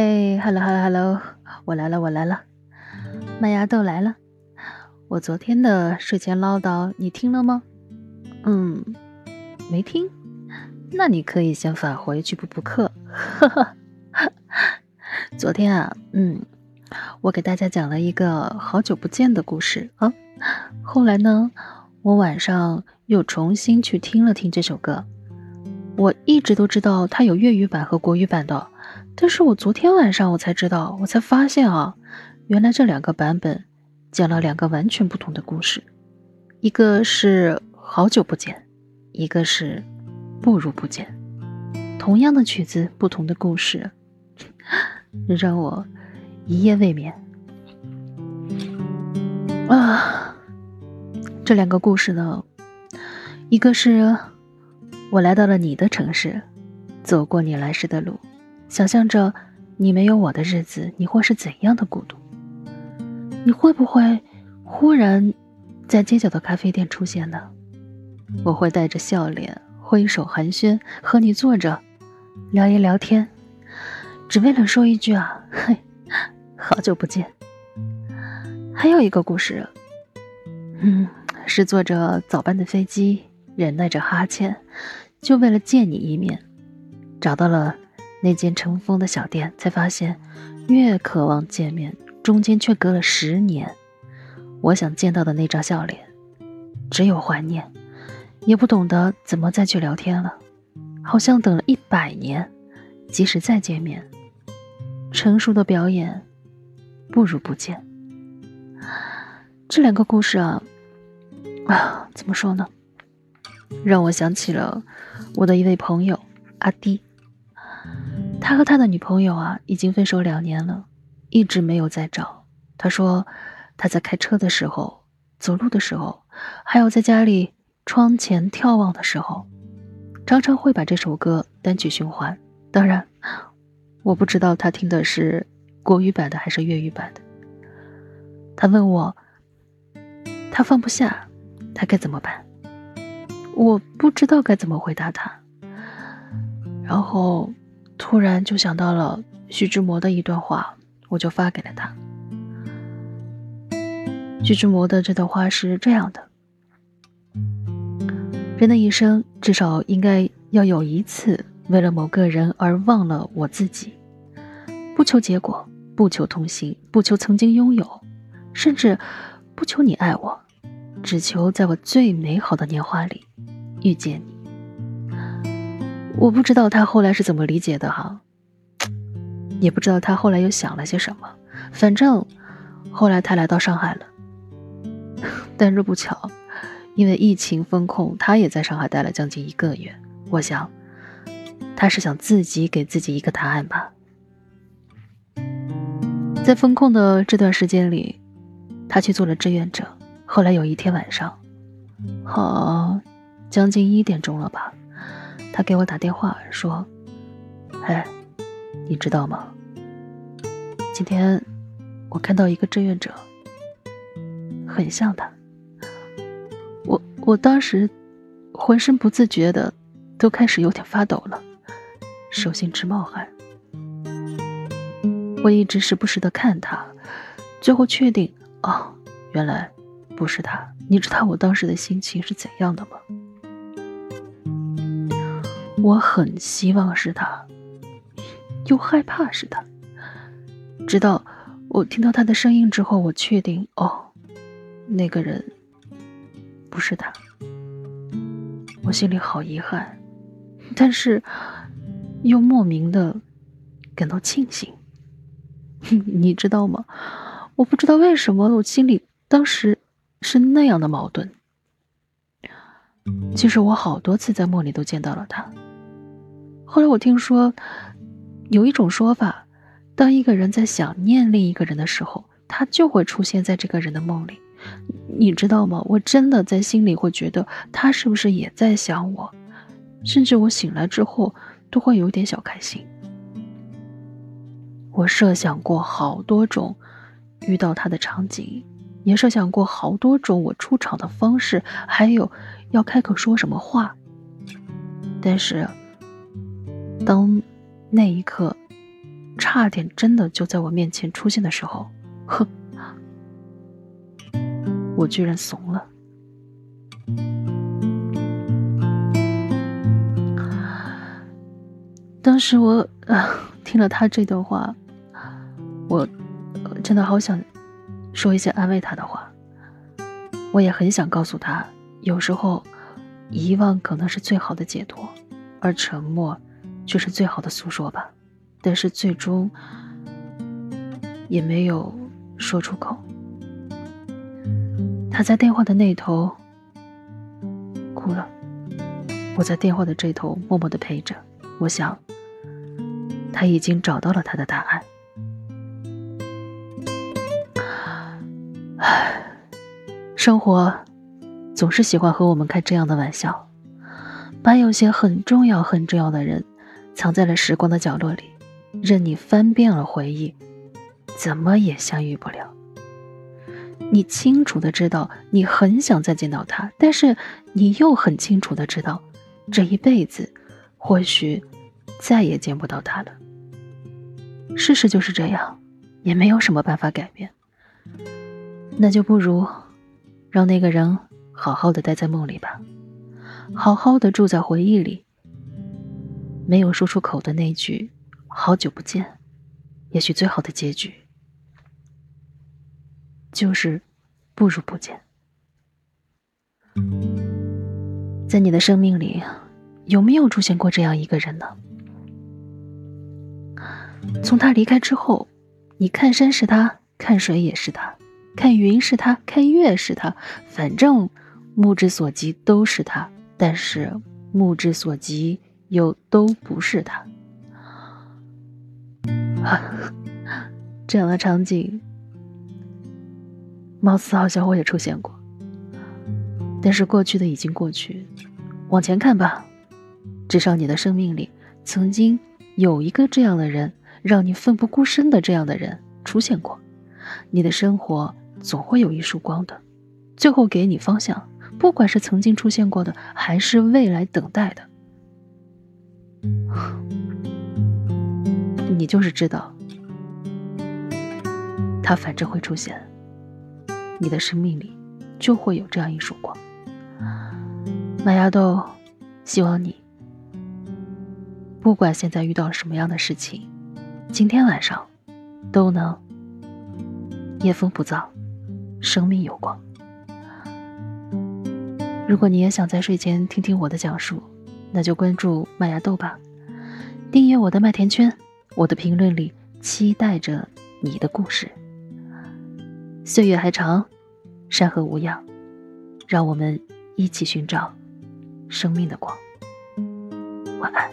嘿，hello hello hello，我来了我来了，麦芽豆来了。我昨天的睡前唠叨你听了吗？嗯，没听。那你可以先返回去补补课。哈哈，昨天啊，嗯，我给大家讲了一个好久不见的故事啊。后来呢，我晚上又重新去听了听这首歌。我一直都知道它有粤语版和国语版的，但是我昨天晚上我才知道，我才发现啊，原来这两个版本讲了两个完全不同的故事，一个是好久不见，一个是不如不见，同样的曲子，不同的故事，让我一夜未眠啊！这两个故事呢，一个是。我来到了你的城市，走过你来时的路，想象着你没有我的日子，你会是怎样的孤独？你会不会忽然在街角的咖啡店出现呢？我会带着笑脸挥手寒暄，和你坐着聊一聊天，只为了说一句啊，嘿，好久不见。还有一个故事，嗯，是坐着早班的飞机。忍耐着哈欠，就为了见你一面。找到了那间尘封的小店，才发现越渴望见面，中间却隔了十年。我想见到的那张笑脸，只有怀念，也不懂得怎么再去聊天了。好像等了一百年，即使再见面，成熟的表演不如不见。这两个故事啊，啊，怎么说呢？让我想起了我的一位朋友阿弟，他和他的女朋友啊已经分手两年了，一直没有再找。他说他在开车的时候、走路的时候，还有在家里窗前眺望的时候，常常会把这首歌单曲循环。当然，我不知道他听的是国语版的还是粤语版的。他问我，他放不下，他该怎么办？我不知道该怎么回答他，然后突然就想到了徐志摩的一段话，我就发给了他。徐志摩的这段话是这样的：人的一生至少应该要有一次为了某个人而忘了我自己，不求结果，不求同行，不求曾经拥有，甚至不求你爱我，只求在我最美好的年华里。遇见你，我不知道他后来是怎么理解的哈，也不知道他后来又想了些什么。反正后来他来到上海了，但是不巧，因为疫情封控，他也在上海待了将近一个月。我想，他是想自己给自己一个答案吧。在封控的这段时间里，他去做了志愿者。后来有一天晚上，好。将近一点钟了吧，他给我打电话说：“哎，你知道吗？今天我看到一个志愿者，很像他。我我当时浑身不自觉的都开始有点发抖了，手心直冒汗。我一直时不时的看他，最后确定，哦，原来不是他。你知道我当时的心情是怎样的吗？”我很希望是他，又害怕是他。直到我听到他的声音之后，我确定哦，那个人不是他。我心里好遗憾，但是又莫名的感到庆幸。你知道吗？我不知道为什么我心里当时是那样的矛盾。其实我好多次在梦里都见到了他。后来我听说，有一种说法，当一个人在想念另一个人的时候，他就会出现在这个人的梦里。你知道吗？我真的在心里会觉得他是不是也在想我，甚至我醒来之后都会有点小开心。我设想过好多种遇到他的场景，也设想过好多种我出场的方式，还有要开口说什么话，但是。当那一刻，差点真的就在我面前出现的时候，哼，我居然怂了。当时我啊听了他这段话，我真的好想说一些安慰他的话。我也很想告诉他，有时候遗忘可能是最好的解脱，而沉默却是最好的诉说吧。但是最终也没有说出口。他在电话的那头哭了，我在电话的这头默默的陪着。我想，他已经找到了他的答案。唉，生活总是喜欢和我们开这样的玩笑，把有些很重要、很重要的人藏在了时光的角落里。任你翻遍了回忆，怎么也相遇不了。你清楚的知道，你很想再见到他，但是你又很清楚的知道，这一辈子或许再也见不到他了。事实就是这样，也没有什么办法改变。那就不如让那个人好好的待在梦里吧，好好的住在回忆里。没有说出口的那句。好久不见，也许最好的结局就是不如不见。在你的生命里，有没有出现过这样一个人呢？从他离开之后，你看山是他，看水也是他，看云是他，看月是他，反正目之所及都是他，但是目之所及又都不是他。这样的场景，貌似好像我也出现过。但是过去的已经过去，往前看吧。至少你的生命里曾经有一个这样的人，让你奋不顾身的这样的人出现过。你的生活总会有一束光的，最后给你方向。不管是曾经出现过的，还是未来等待的。你就是知道，他反正会出现，你的生命里就会有这样一束光。麦芽豆，希望你不管现在遇到什么样的事情，今天晚上都能夜风不燥，生命有光。如果你也想在睡前听听我的讲述，那就关注麦芽豆吧，订阅我的麦田圈。我的评论里期待着你的故事。岁月还长，山河无恙，让我们一起寻找生命的光。晚安。